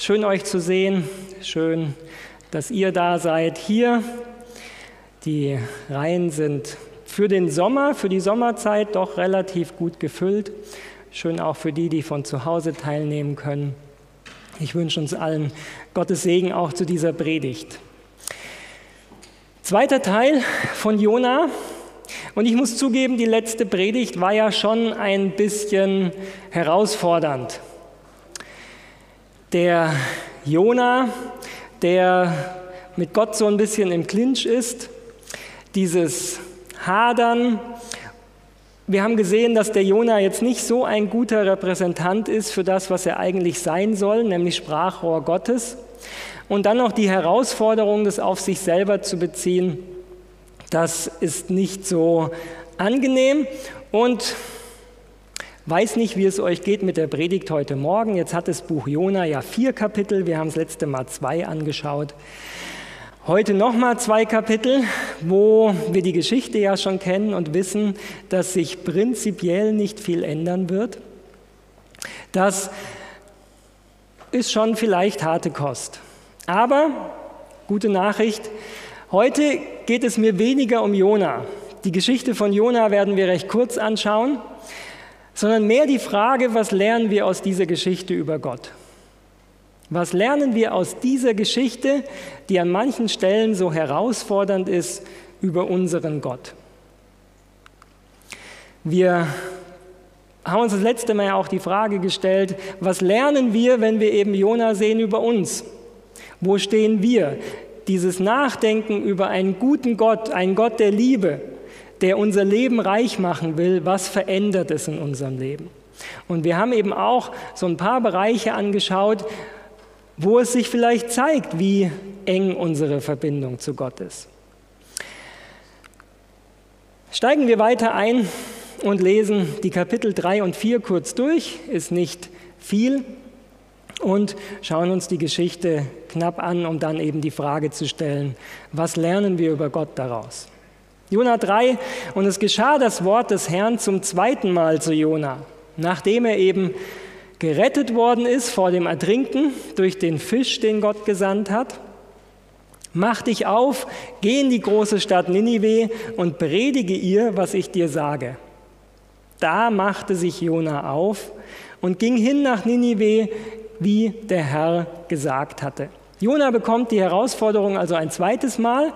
schön euch zu sehen. Schön, dass ihr da seid hier. Die Reihen sind für den Sommer, für die Sommerzeit doch relativ gut gefüllt. Schön auch für die, die von zu Hause teilnehmen können. Ich wünsche uns allen Gottes Segen auch zu dieser Predigt. Zweiter Teil von Jona. Und ich muss zugeben, die letzte Predigt war ja schon ein bisschen herausfordernd. Der Jona, der mit Gott so ein bisschen im Clinch ist, dieses Hadern. Wir haben gesehen, dass der Jona jetzt nicht so ein guter Repräsentant ist für das, was er eigentlich sein soll, nämlich Sprachrohr Gottes. Und dann noch die Herausforderung, das auf sich selber zu beziehen, das ist nicht so angenehm. Und Weiß nicht, wie es euch geht mit der Predigt heute Morgen. Jetzt hat das Buch Jona ja vier Kapitel. Wir haben das letzte Mal zwei angeschaut. Heute nochmal zwei Kapitel, wo wir die Geschichte ja schon kennen und wissen, dass sich prinzipiell nicht viel ändern wird. Das ist schon vielleicht harte Kost. Aber gute Nachricht, heute geht es mir weniger um Jona. Die Geschichte von Jona werden wir recht kurz anschauen sondern mehr die Frage, was lernen wir aus dieser Geschichte über Gott? Was lernen wir aus dieser Geschichte, die an manchen Stellen so herausfordernd ist, über unseren Gott? Wir haben uns das letzte Mal ja auch die Frage gestellt, was lernen wir, wenn wir eben Jona sehen über uns? Wo stehen wir? Dieses Nachdenken über einen guten Gott, einen Gott der Liebe, der unser Leben reich machen will, was verändert es in unserem Leben? Und wir haben eben auch so ein paar Bereiche angeschaut, wo es sich vielleicht zeigt, wie eng unsere Verbindung zu Gott ist. Steigen wir weiter ein und lesen die Kapitel 3 und 4 kurz durch, ist nicht viel, und schauen uns die Geschichte knapp an, um dann eben die Frage zu stellen, was lernen wir über Gott daraus? Jona 3, und es geschah das Wort des Herrn zum zweiten Mal zu Jona, nachdem er eben gerettet worden ist vor dem Ertrinken durch den Fisch, den Gott gesandt hat. Mach dich auf, geh in die große Stadt Ninive und predige ihr, was ich dir sage. Da machte sich Jona auf und ging hin nach Ninive, wie der Herr gesagt hatte. Jona bekommt die Herausforderung also ein zweites Mal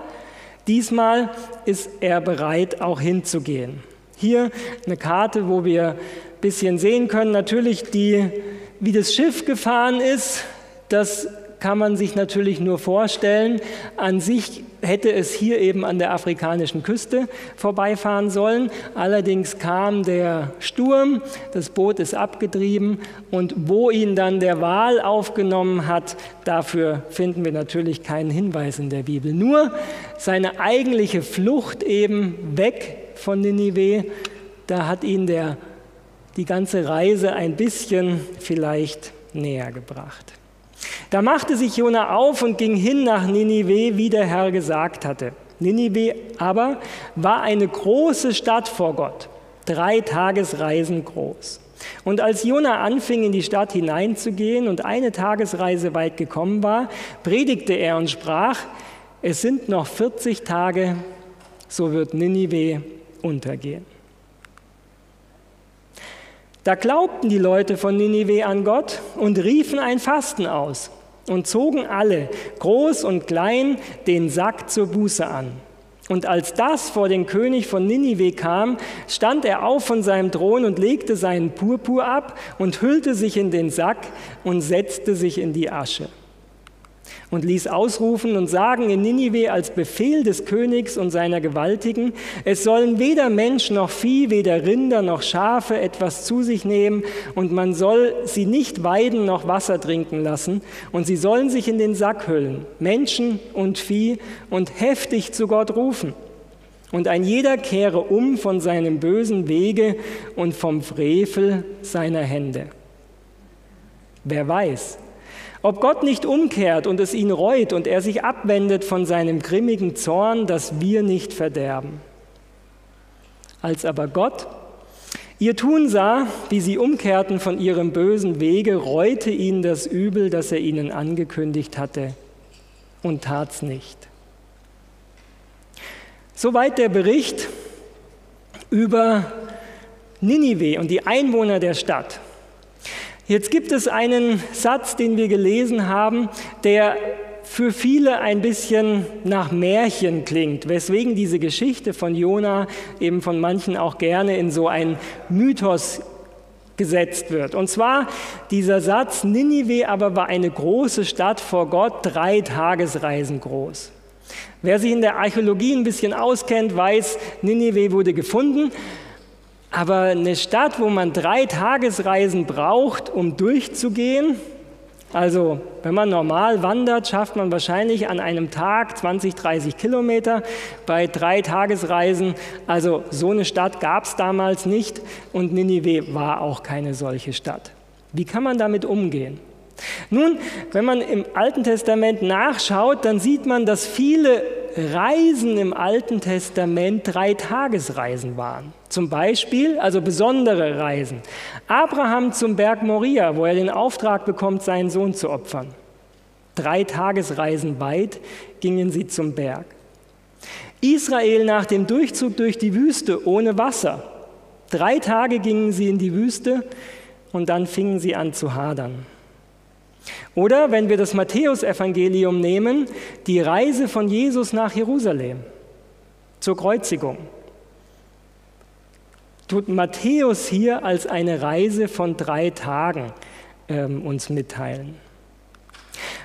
Diesmal ist er bereit, auch hinzugehen. Hier eine Karte, wo wir ein bisschen sehen können, natürlich die, wie das Schiff gefahren ist. Das kann man sich natürlich nur vorstellen. An sich hätte es hier eben an der afrikanischen Küste vorbeifahren sollen. Allerdings kam der Sturm, das Boot ist abgetrieben und wo ihn dann der Wal aufgenommen hat, dafür finden wir natürlich keinen Hinweis in der Bibel. Nur seine eigentliche Flucht eben weg von Ninive, da hat ihn der, die ganze Reise ein bisschen vielleicht näher gebracht. Da machte sich Jona auf und ging hin nach Ninive, wie der Herr gesagt hatte. Ninive aber war eine große Stadt vor Gott, drei Tagesreisen groß. Und als Jona anfing, in die Stadt hineinzugehen und eine Tagesreise weit gekommen war, predigte er und sprach, es sind noch 40 Tage, so wird Ninive untergehen. Da glaubten die Leute von Ninive an Gott und riefen ein Fasten aus und zogen alle, groß und klein, den Sack zur Buße an. Und als das vor den König von Ninive kam, stand er auf von seinem Thron und legte seinen Purpur ab und hüllte sich in den Sack und setzte sich in die Asche und ließ ausrufen und sagen in Ninive als Befehl des Königs und seiner Gewaltigen, es sollen weder Mensch noch Vieh, weder Rinder noch Schafe etwas zu sich nehmen und man soll sie nicht weiden noch Wasser trinken lassen und sie sollen sich in den Sack hüllen, Menschen und Vieh und heftig zu Gott rufen. Und ein jeder kehre um von seinem bösen Wege und vom Frevel seiner Hände. Wer weiß, ob Gott nicht umkehrt und es ihn reut und er sich abwendet von seinem grimmigen Zorn, dass wir nicht verderben. Als aber Gott Ihr Tun sah, wie sie umkehrten von ihrem bösen Wege, reute ihnen das Übel, das er ihnen angekündigt hatte, und tat's nicht. Soweit der Bericht über Ninive und die Einwohner der Stadt. Jetzt gibt es einen Satz, den wir gelesen haben, der für viele ein bisschen nach Märchen klingt, weswegen diese Geschichte von Jona eben von manchen auch gerne in so ein Mythos gesetzt wird. Und zwar dieser Satz, Ninive aber war eine große Stadt vor Gott, drei Tagesreisen groß. Wer sich in der Archäologie ein bisschen auskennt, weiß, Ninive wurde gefunden, aber eine Stadt, wo man drei Tagesreisen braucht, um durchzugehen, also wenn man normal wandert, schafft man wahrscheinlich an einem Tag 20, 30 Kilometer bei drei Tagesreisen. Also so eine Stadt gab es damals nicht und Ninive war auch keine solche Stadt. Wie kann man damit umgehen? Nun, wenn man im Alten Testament nachschaut, dann sieht man, dass viele Reisen im Alten Testament drei Tagesreisen waren. Zum Beispiel, also besondere Reisen. Abraham zum Berg Moria, wo er den Auftrag bekommt, seinen Sohn zu opfern. Drei Tagesreisen weit gingen sie zum Berg. Israel nach dem Durchzug durch die Wüste ohne Wasser. Drei Tage gingen sie in die Wüste und dann fingen sie an zu hadern. Oder wenn wir das Matthäusevangelium nehmen, die Reise von Jesus nach Jerusalem zur Kreuzigung. Tut Matthäus hier als eine Reise von drei Tagen ähm, uns mitteilen.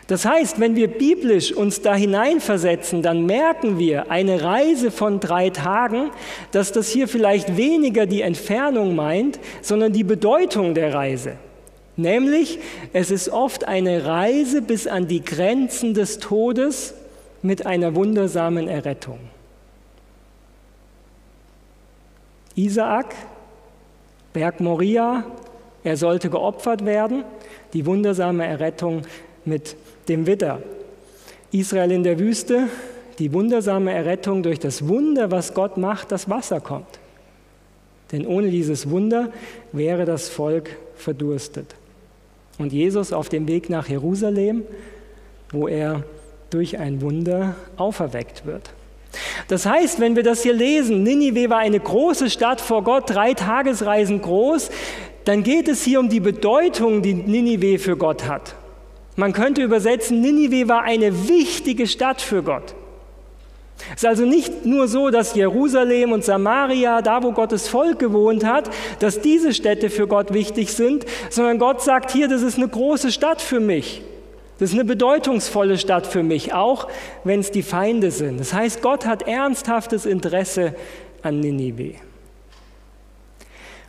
Das heißt, wenn wir biblisch uns da hineinversetzen, dann merken wir eine Reise von drei Tagen, dass das hier vielleicht weniger die Entfernung meint, sondern die Bedeutung der Reise. Nämlich, es ist oft eine Reise bis an die Grenzen des Todes mit einer wundersamen Errettung. Isaak, Berg Moria, er sollte geopfert werden, die wundersame Errettung mit dem Widder. Israel in der Wüste, die wundersame Errettung durch das Wunder, was Gott macht, das Wasser kommt. Denn ohne dieses Wunder wäre das Volk verdurstet und Jesus auf dem Weg nach Jerusalem, wo er durch ein Wunder auferweckt wird. Das heißt, wenn wir das hier lesen, Ninive war eine große Stadt vor Gott, drei Tagesreisen groß, dann geht es hier um die Bedeutung, die Ninive für Gott hat. Man könnte übersetzen, Ninive war eine wichtige Stadt für Gott. Es ist also nicht nur so, dass Jerusalem und Samaria, da wo Gottes Volk gewohnt hat, dass diese Städte für Gott wichtig sind, sondern Gott sagt hier, das ist eine große Stadt für mich. Das ist eine bedeutungsvolle Stadt für mich, auch wenn es die Feinde sind. Das heißt, Gott hat ernsthaftes Interesse an Ninive.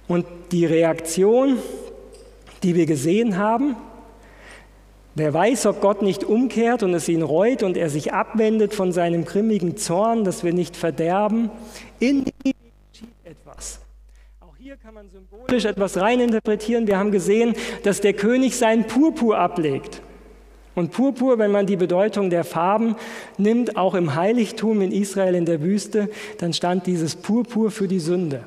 Und die Reaktion, die wir gesehen haben, Wer weiß, ob Gott nicht umkehrt und es ihn reut und er sich abwendet von seinem grimmigen Zorn, dass wir nicht verderben, in ihm geschieht etwas. Auch hier kann man symbolisch etwas reininterpretieren. Wir haben gesehen, dass der König seinen Purpur ablegt. Und Purpur, wenn man die Bedeutung der Farben nimmt, auch im Heiligtum in Israel in der Wüste, dann stand dieses Purpur für die Sünde.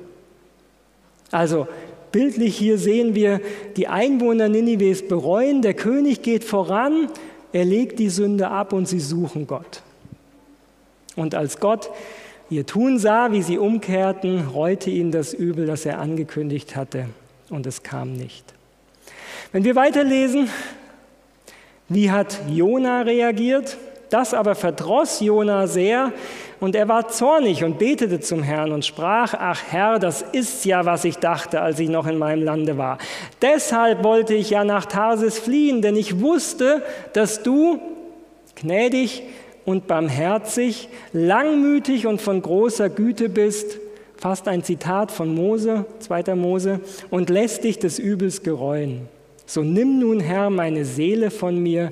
Also Bildlich hier sehen wir, die Einwohner Ninives bereuen, der König geht voran, er legt die Sünde ab und sie suchen Gott. Und als Gott ihr Tun sah, wie sie umkehrten, reute ihn das Übel, das er angekündigt hatte, und es kam nicht. Wenn wir weiterlesen, wie hat Jona reagiert? Das aber verdross Jona sehr und er war zornig und betete zum Herrn und sprach, ach Herr, das ist ja, was ich dachte, als ich noch in meinem Lande war. Deshalb wollte ich ja nach Tarsis fliehen, denn ich wusste, dass du gnädig und barmherzig, langmütig und von großer Güte bist, fast ein Zitat von Mose, 2. Mose, und lässt dich des Übels gereuen. So nimm nun, Herr, meine Seele von mir,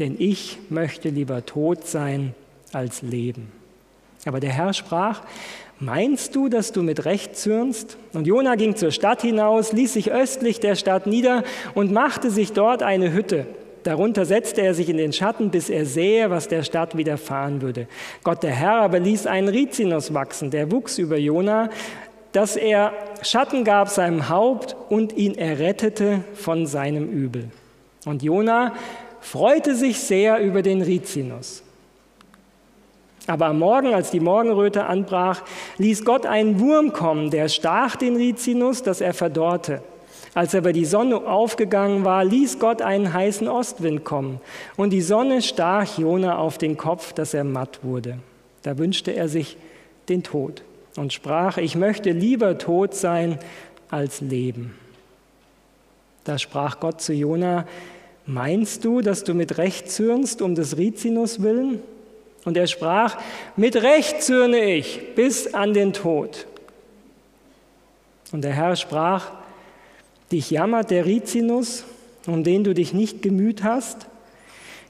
denn ich möchte lieber tot sein als leben. Aber der Herr sprach, Meinst du, dass du mit Recht zürnst? Und Jona ging zur Stadt hinaus, ließ sich östlich der Stadt nieder und machte sich dort eine Hütte. Darunter setzte er sich in den Schatten, bis er sähe, was der Stadt widerfahren würde. Gott der Herr aber ließ einen Rizinus wachsen, der wuchs über Jona, dass er Schatten gab seinem Haupt und ihn errettete von seinem Übel. Und Jona freute sich sehr über den Rizinus. Aber am Morgen, als die Morgenröte anbrach, ließ Gott einen Wurm kommen, der stach den Rizinus, dass er verdorrte. Als aber die Sonne aufgegangen war, ließ Gott einen heißen Ostwind kommen, und die Sonne stach Jona auf den Kopf, dass er matt wurde. Da wünschte er sich den Tod und sprach, ich möchte lieber tot sein als leben. Da sprach Gott zu Jona, meinst du, dass du mit Recht zürnst um des Rizinus willen? Und er sprach, mit Recht zürne ich bis an den Tod. Und der Herr sprach, dich jammert der Rizinus, um den du dich nicht gemüht hast,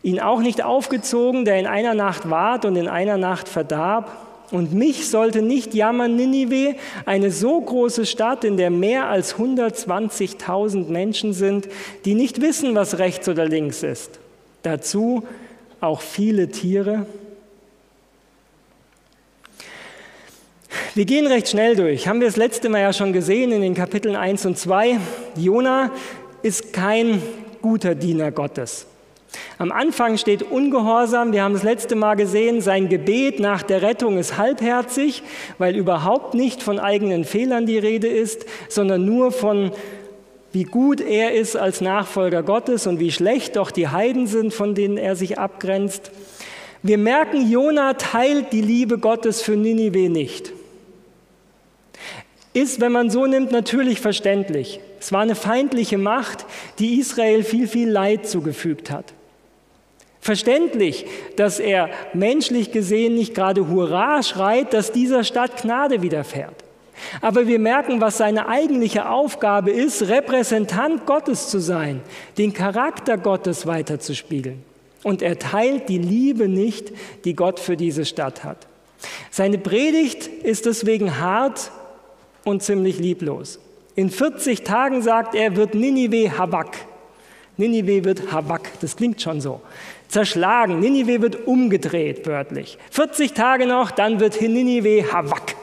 ihn auch nicht aufgezogen, der in einer Nacht ward und in einer Nacht verdarb. Und mich sollte nicht jammern Ninive, eine so große Stadt, in der mehr als 120.000 Menschen sind, die nicht wissen, was rechts oder links ist. Dazu auch viele Tiere. Wir gehen recht schnell durch. Haben wir das letzte Mal ja schon gesehen in den Kapiteln 1 und 2. Jona ist kein guter Diener Gottes. Am Anfang steht Ungehorsam. Wir haben das letzte Mal gesehen, sein Gebet nach der Rettung ist halbherzig, weil überhaupt nicht von eigenen Fehlern die Rede ist, sondern nur von wie gut er ist als Nachfolger Gottes und wie schlecht doch die Heiden sind, von denen er sich abgrenzt. Wir merken, Jona teilt die Liebe Gottes für Ninive nicht ist, wenn man so nimmt, natürlich verständlich. Es war eine feindliche Macht, die Israel viel, viel Leid zugefügt hat. Verständlich, dass er menschlich gesehen nicht gerade Hurra schreit, dass dieser Stadt Gnade widerfährt. Aber wir merken, was seine eigentliche Aufgabe ist, Repräsentant Gottes zu sein, den Charakter Gottes weiterzuspiegeln. Und er teilt die Liebe nicht, die Gott für diese Stadt hat. Seine Predigt ist deswegen hart und ziemlich lieblos. In 40 Tagen sagt er, wird Ninive Habak. Ninive wird Habak, das klingt schon so. Zerschlagen, Ninive wird umgedreht, wörtlich. 40 Tage noch, dann wird Ninive Habak.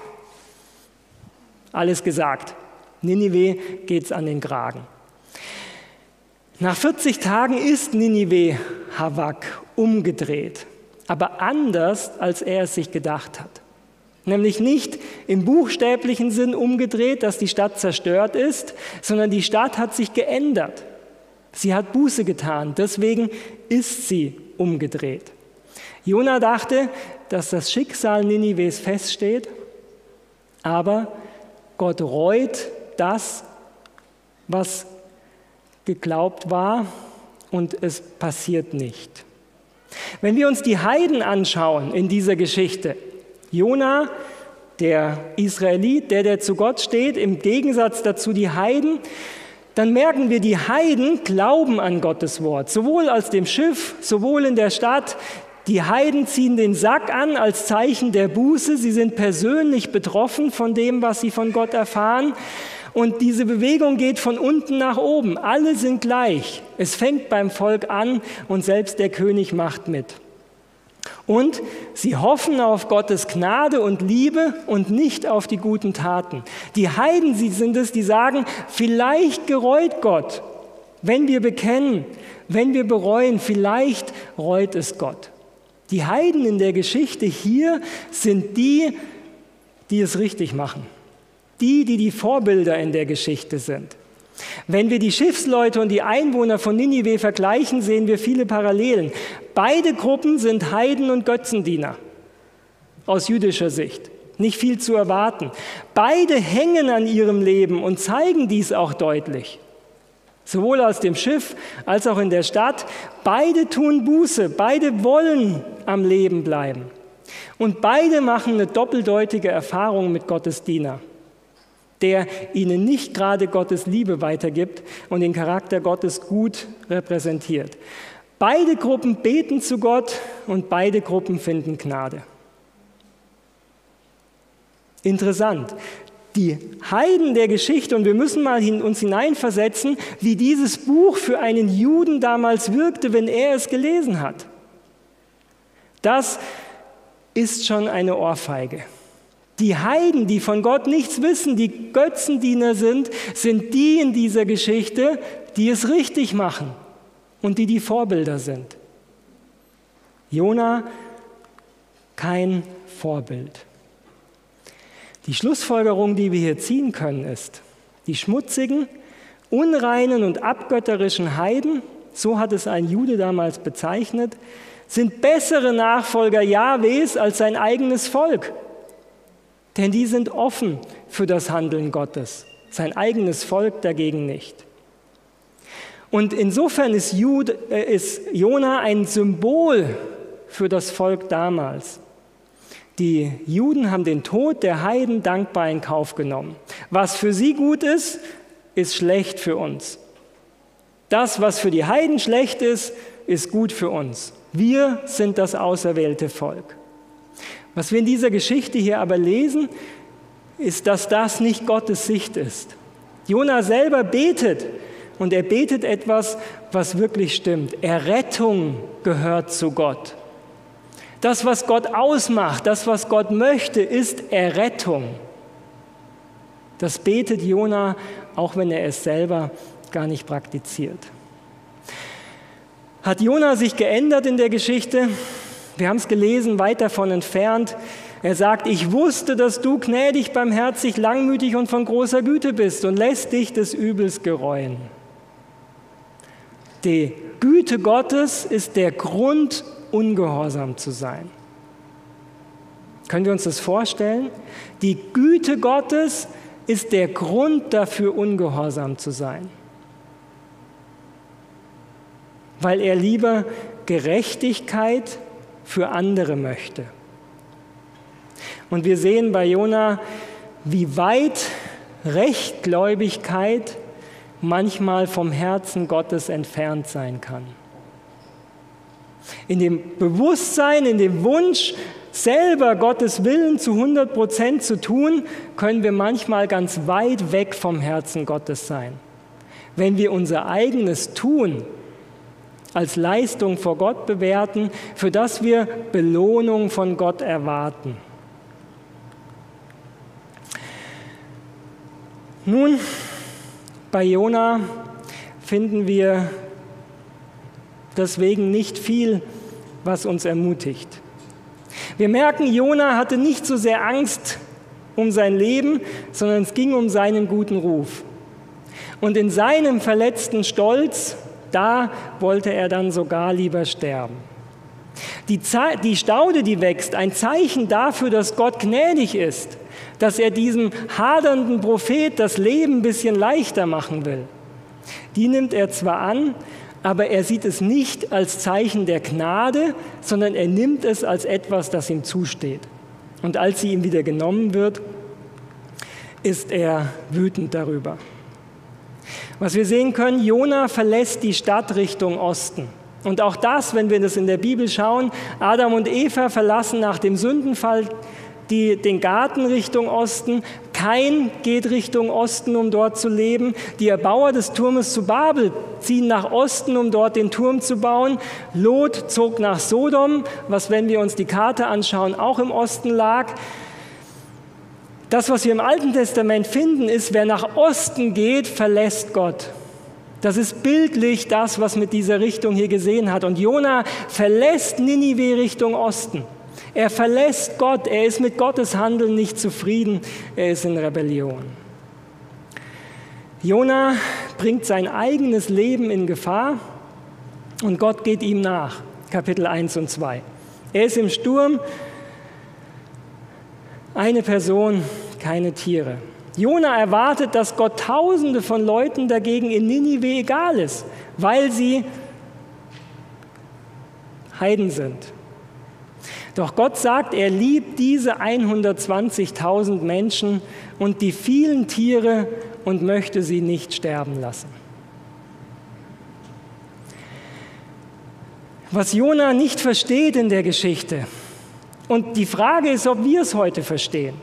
Alles gesagt. Ninive geht's an den Kragen. Nach 40 Tagen ist Ninive Havak umgedreht, aber anders, als er es sich gedacht hat. Nämlich nicht im buchstäblichen Sinn umgedreht, dass die Stadt zerstört ist, sondern die Stadt hat sich geändert. Sie hat Buße getan, deswegen ist sie umgedreht. Jona dachte, dass das Schicksal Ninives feststeht, aber Gott reut das, was geglaubt war, und es passiert nicht. Wenn wir uns die Heiden anschauen in dieser Geschichte, Jona, der Israelit, der, der zu Gott steht, im Gegensatz dazu die Heiden, dann merken wir, die Heiden glauben an Gottes Wort, sowohl als dem Schiff, sowohl in der Stadt. Die Heiden ziehen den Sack an als Zeichen der Buße. Sie sind persönlich betroffen von dem, was sie von Gott erfahren. Und diese Bewegung geht von unten nach oben. Alle sind gleich. Es fängt beim Volk an und selbst der König macht mit. Und sie hoffen auf Gottes Gnade und Liebe und nicht auf die guten Taten. Die Heiden sie sind es, die sagen, vielleicht gereut Gott. Wenn wir bekennen, wenn wir bereuen, vielleicht reut es Gott. Die Heiden in der Geschichte hier sind die, die es richtig machen. Die, die die Vorbilder in der Geschichte sind. Wenn wir die Schiffsleute und die Einwohner von Ninive vergleichen, sehen wir viele Parallelen. Beide Gruppen sind Heiden und Götzendiener aus jüdischer Sicht. Nicht viel zu erwarten. Beide hängen an ihrem Leben und zeigen dies auch deutlich. Sowohl aus dem Schiff als auch in der Stadt. Beide tun Buße, beide wollen am Leben bleiben. Und beide machen eine doppeldeutige Erfahrung mit Gottes Diener der ihnen nicht gerade Gottes Liebe weitergibt und den Charakter Gottes gut repräsentiert. Beide Gruppen beten zu Gott und beide Gruppen finden Gnade. Interessant. Die Heiden der Geschichte, und wir müssen mal uns hineinversetzen, wie dieses Buch für einen Juden damals wirkte, wenn er es gelesen hat. Das ist schon eine Ohrfeige. Die Heiden, die von Gott nichts wissen, die Götzendiener sind, sind die in dieser Geschichte, die es richtig machen und die die Vorbilder sind. Jona kein Vorbild. Die Schlussfolgerung, die wir hier ziehen können, ist, die schmutzigen, unreinen und abgötterischen Heiden, so hat es ein Jude damals bezeichnet, sind bessere Nachfolger Jahwes als sein eigenes Volk. Denn die sind offen für das Handeln Gottes, sein eigenes Volk dagegen nicht. Und insofern ist, Jude, äh, ist Jona ein Symbol für das Volk damals. Die Juden haben den Tod der Heiden dankbar in Kauf genommen. Was für sie gut ist, ist schlecht für uns. Das, was für die Heiden schlecht ist, ist gut für uns. Wir sind das auserwählte Volk. Was wir in dieser Geschichte hier aber lesen, ist, dass das nicht Gottes Sicht ist. Jona selber betet und er betet etwas, was wirklich stimmt. Errettung gehört zu Gott. Das, was Gott ausmacht, das, was Gott möchte, ist Errettung. Das betet Jona, auch wenn er es selber gar nicht praktiziert. Hat Jona sich geändert in der Geschichte? Wir haben es gelesen, weit davon entfernt. Er sagt, ich wusste, dass du gnädig, barmherzig, langmütig und von großer Güte bist und lässt dich des Übels gereuen. Die Güte Gottes ist der Grund, ungehorsam zu sein. Können wir uns das vorstellen? Die Güte Gottes ist der Grund dafür, ungehorsam zu sein. Weil er lieber Gerechtigkeit für andere möchte. Und wir sehen bei Jona, wie weit Rechtgläubigkeit manchmal vom Herzen Gottes entfernt sein kann. In dem Bewusstsein, in dem Wunsch, selber Gottes Willen zu 100 Prozent zu tun, können wir manchmal ganz weit weg vom Herzen Gottes sein. Wenn wir unser eigenes Tun als Leistung vor Gott bewerten, für das wir Belohnung von Gott erwarten. Nun, bei Jona finden wir deswegen nicht viel, was uns ermutigt. Wir merken, Jona hatte nicht so sehr Angst um sein Leben, sondern es ging um seinen guten Ruf. Und in seinem verletzten Stolz da wollte er dann sogar lieber sterben. Die, die Staude, die wächst, ein Zeichen dafür, dass Gott gnädig ist, dass er diesem hadernden Prophet das Leben ein bisschen leichter machen will. Die nimmt er zwar an, aber er sieht es nicht als Zeichen der Gnade, sondern er nimmt es als etwas, das ihm zusteht. Und als sie ihm wieder genommen wird, ist er wütend darüber. Was wir sehen können, Jona verlässt die Stadt Richtung Osten. Und auch das, wenn wir das in der Bibel schauen, Adam und Eva verlassen nach dem Sündenfall die, den Garten Richtung Osten. Kain geht Richtung Osten, um dort zu leben. Die Erbauer des Turmes zu Babel ziehen nach Osten, um dort den Turm zu bauen. Lot zog nach Sodom, was, wenn wir uns die Karte anschauen, auch im Osten lag. Das, was wir im Alten Testament finden, ist, wer nach Osten geht, verlässt Gott. Das ist bildlich das, was mit dieser Richtung hier gesehen hat. Und Jona verlässt Ninive Richtung Osten. Er verlässt Gott. Er ist mit Gottes Handeln nicht zufrieden. Er ist in Rebellion. Jona bringt sein eigenes Leben in Gefahr und Gott geht ihm nach. Kapitel 1 und 2. Er ist im Sturm, eine Person, keine Tiere. Jona erwartet, dass Gott Tausende von Leuten dagegen in Ninive egal ist, weil sie Heiden sind. Doch Gott sagt, er liebt diese 120.000 Menschen und die vielen Tiere und möchte sie nicht sterben lassen. Was Jona nicht versteht in der Geschichte, und die Frage ist, ob wir es heute verstehen.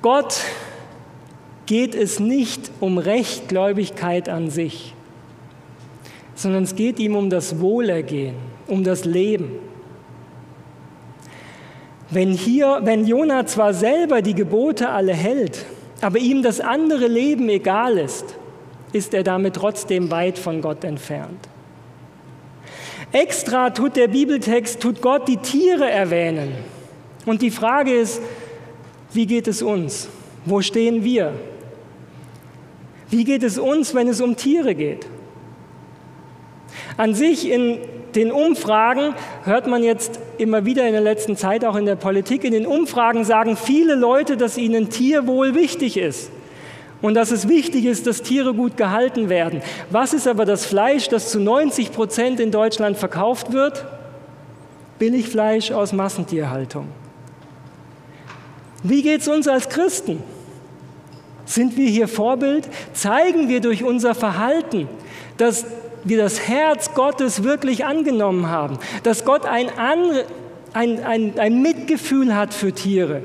Gott geht es nicht um Rechtgläubigkeit an sich, sondern es geht ihm um das Wohlergehen, um das Leben. Wenn hier, wenn Jona zwar selber die Gebote alle hält, aber ihm das andere Leben egal ist, ist er damit trotzdem weit von Gott entfernt. Extra tut der Bibeltext, tut Gott die Tiere erwähnen. Und die Frage ist, wie geht es uns? Wo stehen wir? Wie geht es uns, wenn es um Tiere geht? An sich in den Umfragen hört man jetzt immer wieder in der letzten Zeit auch in der Politik, in den Umfragen sagen viele Leute, dass ihnen Tierwohl wichtig ist und dass es wichtig ist, dass Tiere gut gehalten werden. Was ist aber das Fleisch, das zu 90 Prozent in Deutschland verkauft wird? Billigfleisch aus Massentierhaltung. Wie geht es uns als Christen? Sind wir hier Vorbild? Zeigen wir durch unser Verhalten, dass wir das Herz Gottes wirklich angenommen haben, dass Gott ein, ein, ein, ein Mitgefühl hat für Tiere?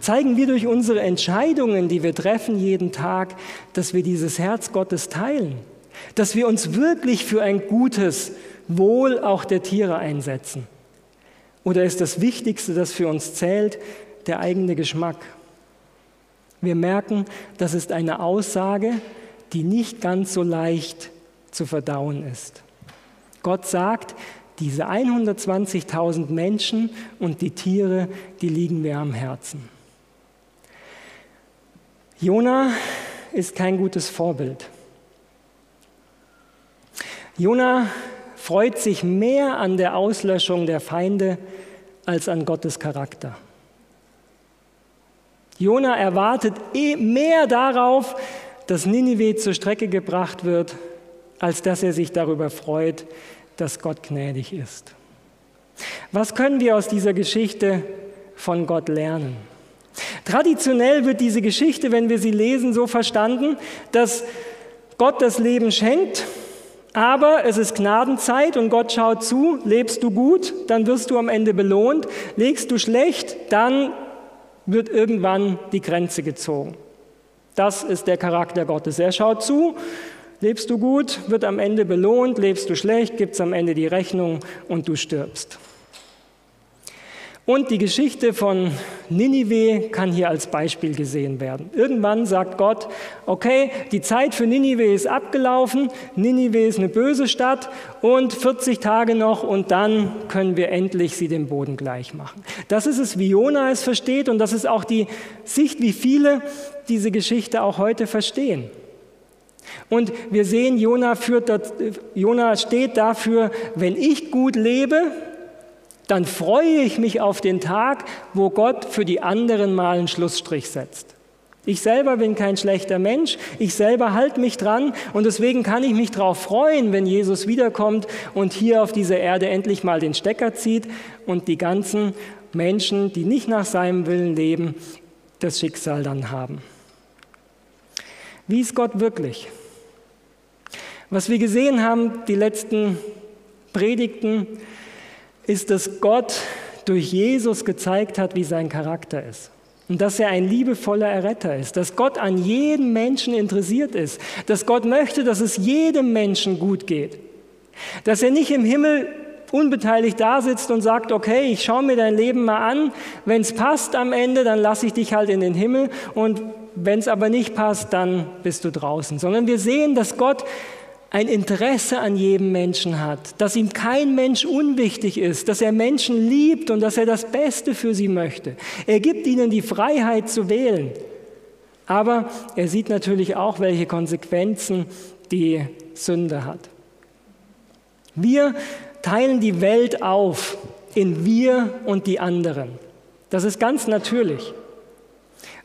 Zeigen wir durch unsere Entscheidungen, die wir treffen jeden Tag, dass wir dieses Herz Gottes teilen, dass wir uns wirklich für ein gutes Wohl auch der Tiere einsetzen? Oder ist das Wichtigste, das für uns zählt, der eigene Geschmack? Wir merken, das ist eine Aussage, die nicht ganz so leicht zu verdauen ist. Gott sagt, diese 120.000 Menschen und die Tiere, die liegen mir am Herzen. Jona ist kein gutes Vorbild. Jona freut sich mehr an der Auslöschung der Feinde als an Gottes Charakter. Jona erwartet eh mehr darauf, dass Ninive zur Strecke gebracht wird, als dass er sich darüber freut, dass Gott gnädig ist. Was können wir aus dieser Geschichte von Gott lernen? Traditionell wird diese Geschichte, wenn wir sie lesen, so verstanden, dass Gott das Leben schenkt, aber es ist Gnadenzeit und Gott schaut zu, lebst du gut, dann wirst du am Ende belohnt, legst du schlecht, dann wird irgendwann die Grenze gezogen. Das ist der Charakter Gottes. Er schaut zu, lebst du gut, wird am Ende belohnt, lebst du schlecht, gibt es am Ende die Rechnung und du stirbst. Und die Geschichte von Ninive kann hier als Beispiel gesehen werden. Irgendwann sagt Gott, okay, die Zeit für Ninive ist abgelaufen, Ninive ist eine böse Stadt und 40 Tage noch und dann können wir endlich sie dem Boden gleich machen. Das ist es, wie Jona es versteht und das ist auch die Sicht, wie viele diese Geschichte auch heute verstehen. Und wir sehen, Jona, führt, Jona steht dafür, wenn ich gut lebe, dann freue ich mich auf den Tag, wo Gott für die anderen mal einen Schlussstrich setzt. Ich selber bin kein schlechter Mensch, ich selber halte mich dran und deswegen kann ich mich darauf freuen, wenn Jesus wiederkommt und hier auf dieser Erde endlich mal den Stecker zieht und die ganzen Menschen, die nicht nach seinem Willen leben, das Schicksal dann haben. Wie ist Gott wirklich? Was wir gesehen haben, die letzten Predigten, ist, dass Gott durch Jesus gezeigt hat, wie sein Charakter ist. Und dass er ein liebevoller Erretter ist, dass Gott an jedem Menschen interessiert ist, dass Gott möchte, dass es jedem Menschen gut geht, dass er nicht im Himmel unbeteiligt da sitzt und sagt, okay, ich schaue mir dein Leben mal an, wenn es passt am Ende, dann lasse ich dich halt in den Himmel. Und wenn es aber nicht passt, dann bist du draußen, sondern wir sehen, dass Gott ein Interesse an jedem Menschen hat, dass ihm kein Mensch unwichtig ist, dass er Menschen liebt und dass er das Beste für sie möchte. Er gibt ihnen die Freiheit zu wählen. Aber er sieht natürlich auch, welche Konsequenzen die Sünde hat. Wir teilen die Welt auf in wir und die anderen. Das ist ganz natürlich.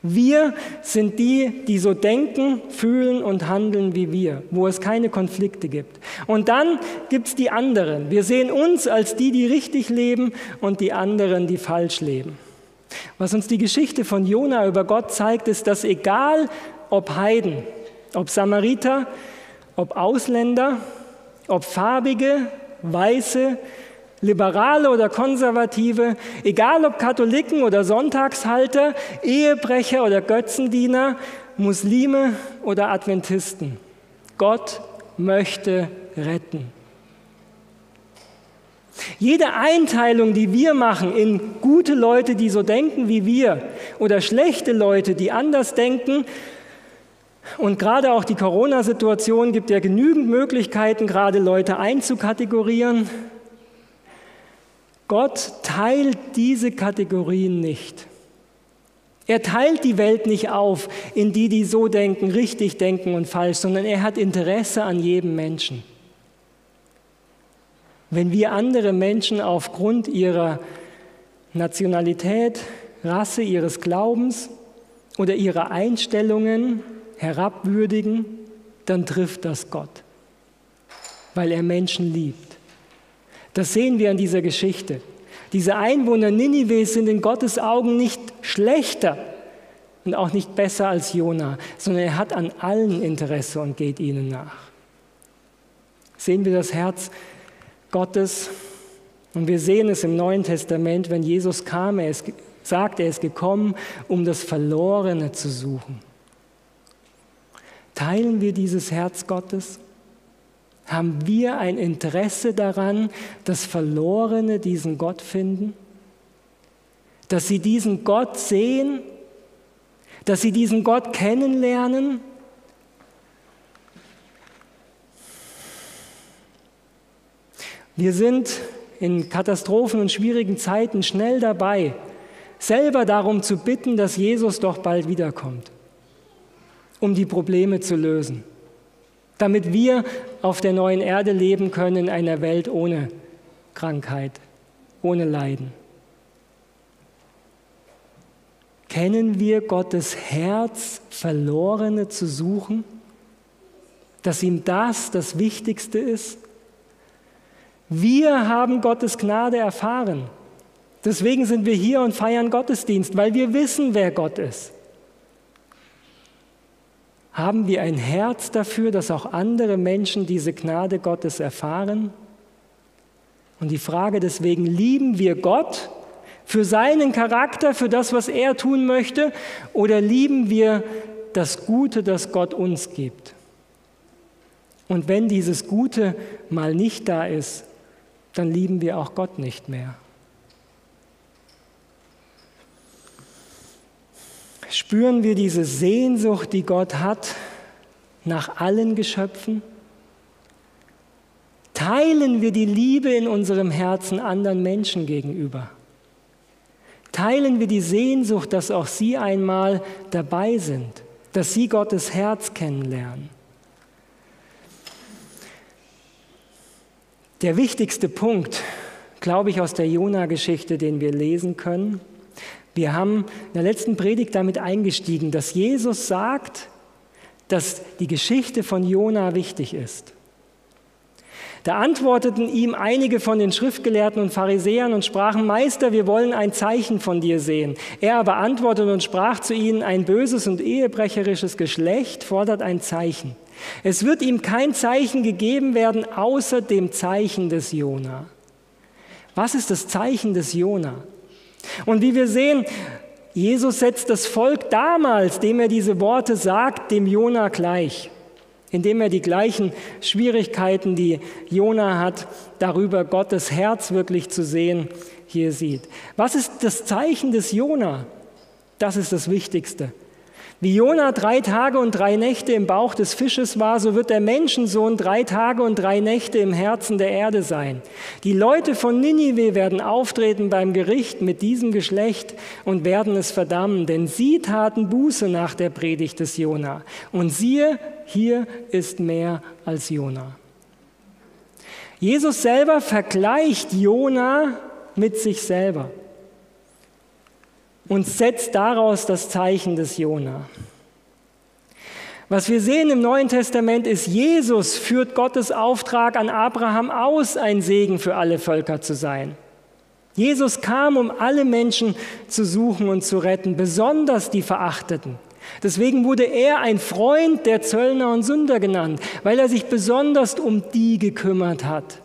Wir sind die, die so denken, fühlen und handeln wie wir, wo es keine Konflikte gibt. Und dann gibt es die anderen. Wir sehen uns als die, die richtig leben und die anderen, die falsch leben. Was uns die Geschichte von Jona über Gott zeigt, ist, dass egal ob Heiden, ob Samariter, ob Ausländer, ob Farbige, Weiße, Liberale oder Konservative, egal ob Katholiken oder Sonntagshalter, Ehebrecher oder Götzendiener, Muslime oder Adventisten. Gott möchte retten. Jede Einteilung, die wir machen in gute Leute, die so denken wie wir, oder schlechte Leute, die anders denken, und gerade auch die Corona-Situation gibt ja genügend Möglichkeiten, gerade Leute einzukategorieren. Gott teilt diese Kategorien nicht. Er teilt die Welt nicht auf in die, die so denken, richtig denken und falsch, sondern er hat Interesse an jedem Menschen. Wenn wir andere Menschen aufgrund ihrer Nationalität, Rasse, ihres Glaubens oder ihrer Einstellungen herabwürdigen, dann trifft das Gott, weil er Menschen liebt. Das sehen wir an dieser Geschichte. Diese Einwohner Ninive sind in Gottes Augen nicht schlechter und auch nicht besser als Jona, sondern er hat an allen Interesse und geht ihnen nach. Sehen wir das Herz Gottes und wir sehen es im Neuen Testament, wenn Jesus kam, er ist, sagt, er ist gekommen, um das Verlorene zu suchen. Teilen wir dieses Herz Gottes? Haben wir ein Interesse daran, dass Verlorene diesen Gott finden? Dass sie diesen Gott sehen? Dass sie diesen Gott kennenlernen? Wir sind in Katastrophen und schwierigen Zeiten schnell dabei, selber darum zu bitten, dass Jesus doch bald wiederkommt um die Probleme zu lösen, damit wir auf der neuen Erde leben können in einer Welt ohne Krankheit, ohne Leiden. Kennen wir Gottes Herz, Verlorene zu suchen, dass ihm das das Wichtigste ist? Wir haben Gottes Gnade erfahren. Deswegen sind wir hier und feiern Gottesdienst, weil wir wissen, wer Gott ist. Haben wir ein Herz dafür, dass auch andere Menschen diese Gnade Gottes erfahren? Und die Frage deswegen, lieben wir Gott für seinen Charakter, für das, was er tun möchte, oder lieben wir das Gute, das Gott uns gibt? Und wenn dieses Gute mal nicht da ist, dann lieben wir auch Gott nicht mehr. Spüren wir diese Sehnsucht, die Gott hat nach allen Geschöpfen? Teilen wir die Liebe in unserem Herzen anderen Menschen gegenüber? Teilen wir die Sehnsucht, dass auch sie einmal dabei sind, dass sie Gottes Herz kennenlernen? Der wichtigste Punkt, glaube ich, aus der Jona-Geschichte, den wir lesen können, wir haben in der letzten Predigt damit eingestiegen, dass Jesus sagt, dass die Geschichte von Jona wichtig ist. Da antworteten ihm einige von den Schriftgelehrten und Pharisäern und sprachen, Meister, wir wollen ein Zeichen von dir sehen. Er aber antwortete und sprach zu ihnen, ein böses und ehebrecherisches Geschlecht fordert ein Zeichen. Es wird ihm kein Zeichen gegeben werden, außer dem Zeichen des Jona. Was ist das Zeichen des Jona? Und wie wir sehen, Jesus setzt das Volk damals, dem er diese Worte sagt, dem Jona gleich, indem er die gleichen Schwierigkeiten, die Jona hat, darüber Gottes Herz wirklich zu sehen, hier sieht. Was ist das Zeichen des Jona? Das ist das Wichtigste. Wie Jona drei Tage und drei Nächte im Bauch des Fisches war, so wird der Menschensohn drei Tage und drei Nächte im Herzen der Erde sein. Die Leute von Ninive werden auftreten beim Gericht mit diesem Geschlecht und werden es verdammen, denn sie taten Buße nach der Predigt des Jona. Und siehe, hier ist mehr als Jona. Jesus selber vergleicht Jona mit sich selber und setzt daraus das Zeichen des Jona. Was wir sehen im Neuen Testament ist, Jesus führt Gottes Auftrag an Abraham aus, ein Segen für alle Völker zu sein. Jesus kam, um alle Menschen zu suchen und zu retten, besonders die Verachteten. Deswegen wurde er ein Freund der Zöllner und Sünder genannt, weil er sich besonders um die gekümmert hat,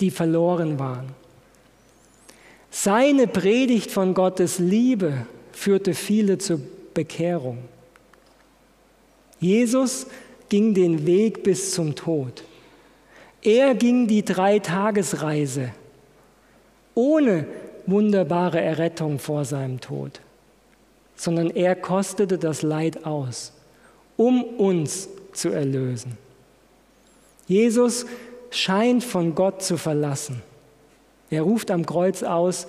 die verloren waren. Seine Predigt von Gottes Liebe führte viele zur Bekehrung. Jesus ging den Weg bis zum Tod. Er ging die Dreitagesreise ohne wunderbare Errettung vor seinem Tod, sondern er kostete das Leid aus, um uns zu erlösen. Jesus scheint von Gott zu verlassen. Er ruft am Kreuz aus,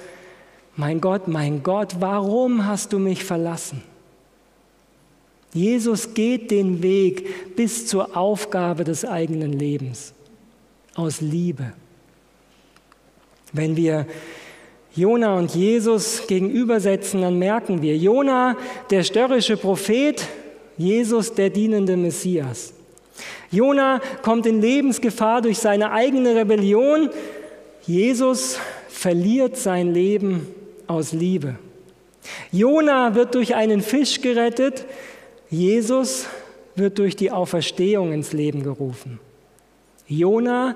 mein Gott, mein Gott, warum hast du mich verlassen? Jesus geht den Weg bis zur Aufgabe des eigenen Lebens aus Liebe. Wenn wir Jona und Jesus gegenübersetzen, dann merken wir, Jona, der störrische Prophet, Jesus, der dienende Messias. Jona kommt in Lebensgefahr durch seine eigene Rebellion. Jesus verliert sein Leben aus Liebe. Jona wird durch einen Fisch gerettet. Jesus wird durch die Auferstehung ins Leben gerufen. Jona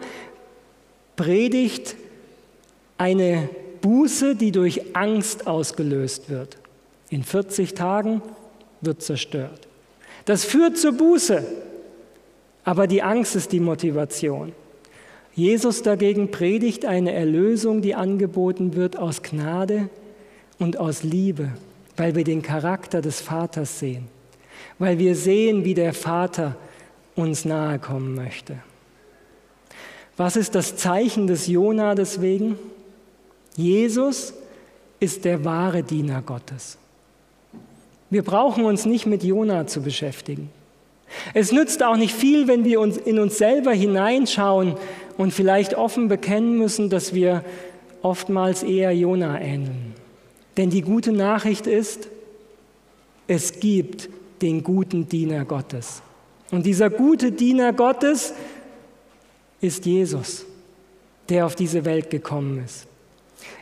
predigt eine Buße, die durch Angst ausgelöst wird. In 40 Tagen wird zerstört. Das führt zur Buße, aber die Angst ist die Motivation. Jesus dagegen predigt eine Erlösung, die angeboten wird aus Gnade und aus Liebe, weil wir den Charakter des Vaters sehen, weil wir sehen, wie der Vater uns nahe kommen möchte. Was ist das Zeichen des Jona deswegen? Jesus ist der wahre Diener Gottes. Wir brauchen uns nicht mit Jona zu beschäftigen. Es nützt auch nicht viel, wenn wir uns in uns selber hineinschauen und vielleicht offen bekennen müssen, dass wir oftmals eher Jona ähneln. Denn die gute Nachricht ist, es gibt den guten Diener Gottes. Und dieser gute Diener Gottes ist Jesus, der auf diese Welt gekommen ist.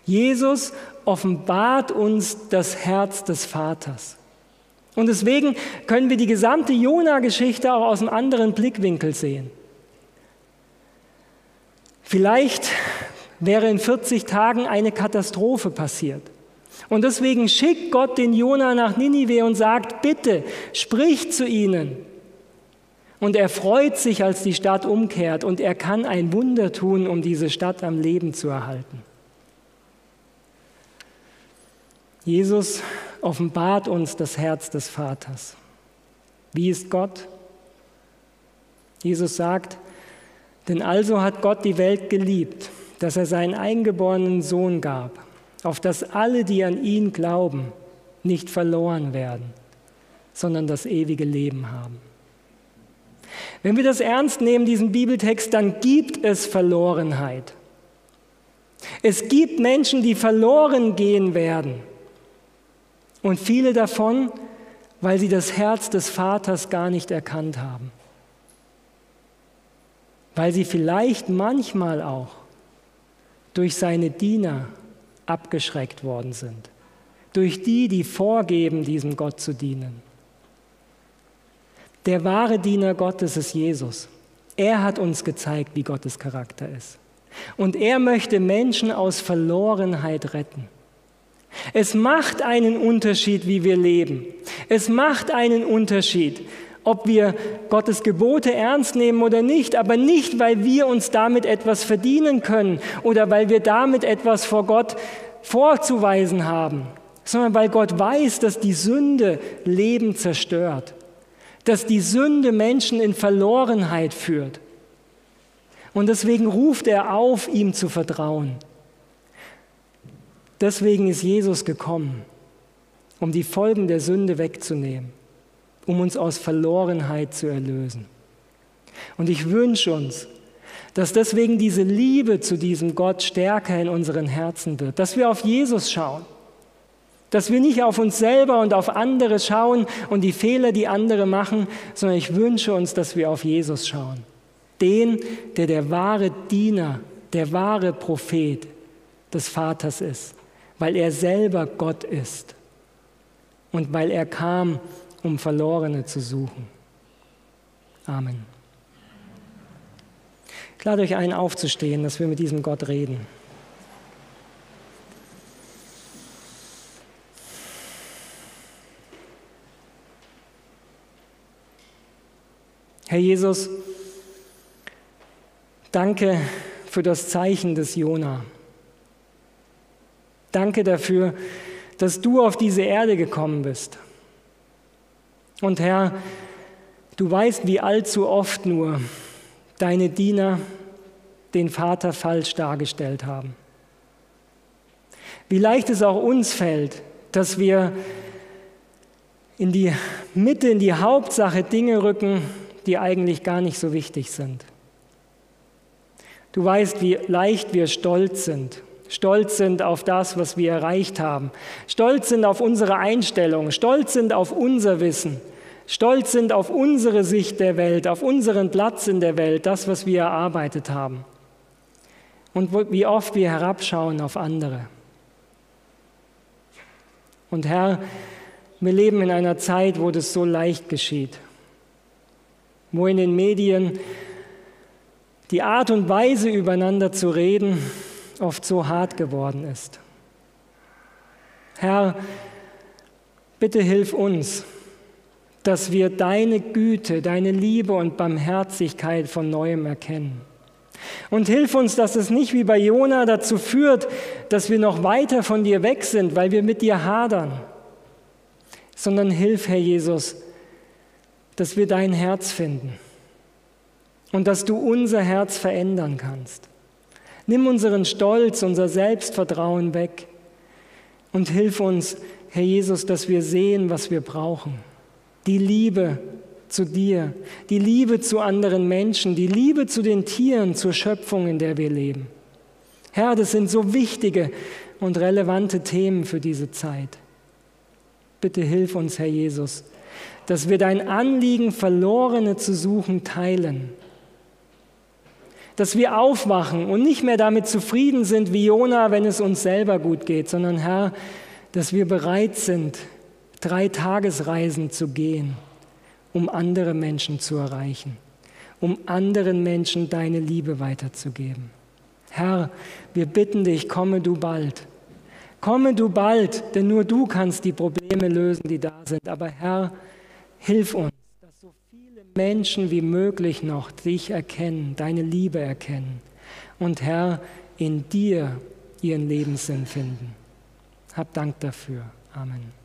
Jesus offenbart uns das Herz des Vaters. Und deswegen können wir die gesamte Jona-Geschichte auch aus einem anderen Blickwinkel sehen. Vielleicht wäre in 40 Tagen eine Katastrophe passiert. Und deswegen schickt Gott den Jona nach Ninive und sagt, bitte, sprich zu ihnen. Und er freut sich, als die Stadt umkehrt und er kann ein Wunder tun, um diese Stadt am Leben zu erhalten. Jesus offenbart uns das Herz des Vaters. Wie ist Gott? Jesus sagt, denn also hat Gott die Welt geliebt, dass er seinen eingeborenen Sohn gab, auf dass alle, die an ihn glauben, nicht verloren werden, sondern das ewige Leben haben. Wenn wir das ernst nehmen, diesen Bibeltext, dann gibt es Verlorenheit. Es gibt Menschen, die verloren gehen werden. Und viele davon, weil sie das Herz des Vaters gar nicht erkannt haben. Weil sie vielleicht manchmal auch durch seine Diener abgeschreckt worden sind. Durch die, die vorgeben, diesem Gott zu dienen. Der wahre Diener Gottes ist Jesus. Er hat uns gezeigt, wie Gottes Charakter ist. Und er möchte Menschen aus Verlorenheit retten. Es macht einen Unterschied, wie wir leben. Es macht einen Unterschied, ob wir Gottes Gebote ernst nehmen oder nicht, aber nicht, weil wir uns damit etwas verdienen können oder weil wir damit etwas vor Gott vorzuweisen haben, sondern weil Gott weiß, dass die Sünde Leben zerstört, dass die Sünde Menschen in Verlorenheit führt. Und deswegen ruft er auf, ihm zu vertrauen. Deswegen ist Jesus gekommen, um die Folgen der Sünde wegzunehmen, um uns aus Verlorenheit zu erlösen. Und ich wünsche uns, dass deswegen diese Liebe zu diesem Gott stärker in unseren Herzen wird, dass wir auf Jesus schauen, dass wir nicht auf uns selber und auf andere schauen und die Fehler, die andere machen, sondern ich wünsche uns, dass wir auf Jesus schauen, den, der der wahre Diener, der wahre Prophet des Vaters ist weil er selber Gott ist und weil er kam, um Verlorene zu suchen. Amen. Ich lade euch ein, aufzustehen, dass wir mit diesem Gott reden. Herr Jesus, danke für das Zeichen des Jona. Danke dafür, dass du auf diese Erde gekommen bist. Und Herr, du weißt, wie allzu oft nur deine Diener den Vater falsch dargestellt haben. Wie leicht es auch uns fällt, dass wir in die Mitte, in die Hauptsache Dinge rücken, die eigentlich gar nicht so wichtig sind. Du weißt, wie leicht wir stolz sind. Stolz sind auf das, was wir erreicht haben. Stolz sind auf unsere Einstellung. Stolz sind auf unser Wissen. Stolz sind auf unsere Sicht der Welt, auf unseren Platz in der Welt, das, was wir erarbeitet haben. Und wie oft wir herabschauen auf andere. Und Herr, wir leben in einer Zeit, wo das so leicht geschieht, wo in den Medien die Art und Weise übereinander zu reden oft so hart geworden ist. Herr, bitte hilf uns, dass wir deine Güte, deine Liebe und Barmherzigkeit von neuem erkennen. Und hilf uns, dass es nicht wie bei Jona dazu führt, dass wir noch weiter von dir weg sind, weil wir mit dir hadern, sondern hilf, Herr Jesus, dass wir dein Herz finden und dass du unser Herz verändern kannst. Nimm unseren Stolz, unser Selbstvertrauen weg und hilf uns, Herr Jesus, dass wir sehen, was wir brauchen. Die Liebe zu dir, die Liebe zu anderen Menschen, die Liebe zu den Tieren, zur Schöpfung, in der wir leben. Herr, das sind so wichtige und relevante Themen für diese Zeit. Bitte hilf uns, Herr Jesus, dass wir dein Anliegen, Verlorene zu suchen, teilen dass wir aufwachen und nicht mehr damit zufrieden sind wie Jona, wenn es uns selber gut geht, sondern Herr, dass wir bereit sind, drei Tagesreisen zu gehen, um andere Menschen zu erreichen, um anderen Menschen deine Liebe weiterzugeben. Herr, wir bitten dich, komme du bald. Komme du bald, denn nur du kannst die Probleme lösen, die da sind. Aber Herr, hilf uns Menschen wie möglich noch dich erkennen, deine Liebe erkennen und Herr, in dir ihren Lebenssinn finden. Hab Dank dafür. Amen.